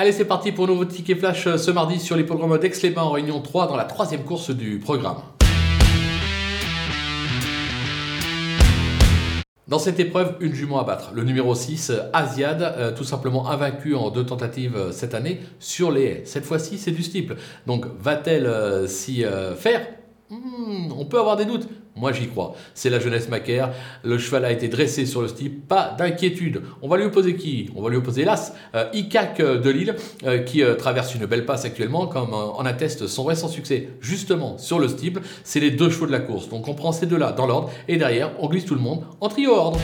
Allez, c'est parti pour nouveau ticket flash euh, ce mardi sur l'hippodrome d'Aix-les-Bains en Réunion 3 dans la troisième course du programme. Dans cette épreuve, une jument à battre. Le numéro 6, Asiad, euh, tout simplement invaincu en deux tentatives euh, cette année sur les haies. Cette fois-ci, c'est du steeple. Donc, va-t-elle s'y faire? Hmm, on peut avoir des doutes. Moi, j'y crois. C'est la jeunesse macaire. Le cheval a été dressé sur le steeple. Pas d'inquiétude. On va lui opposer qui? On va lui opposer l'As, euh, Icac euh, de Lille, euh, qui traverse une belle passe actuellement, comme en atteste son récent succès, justement, sur le steeple. C'est les deux chevaux de la course. Donc, on prend ces deux-là dans l'ordre. Et derrière, on glisse tout le monde en trio ordre.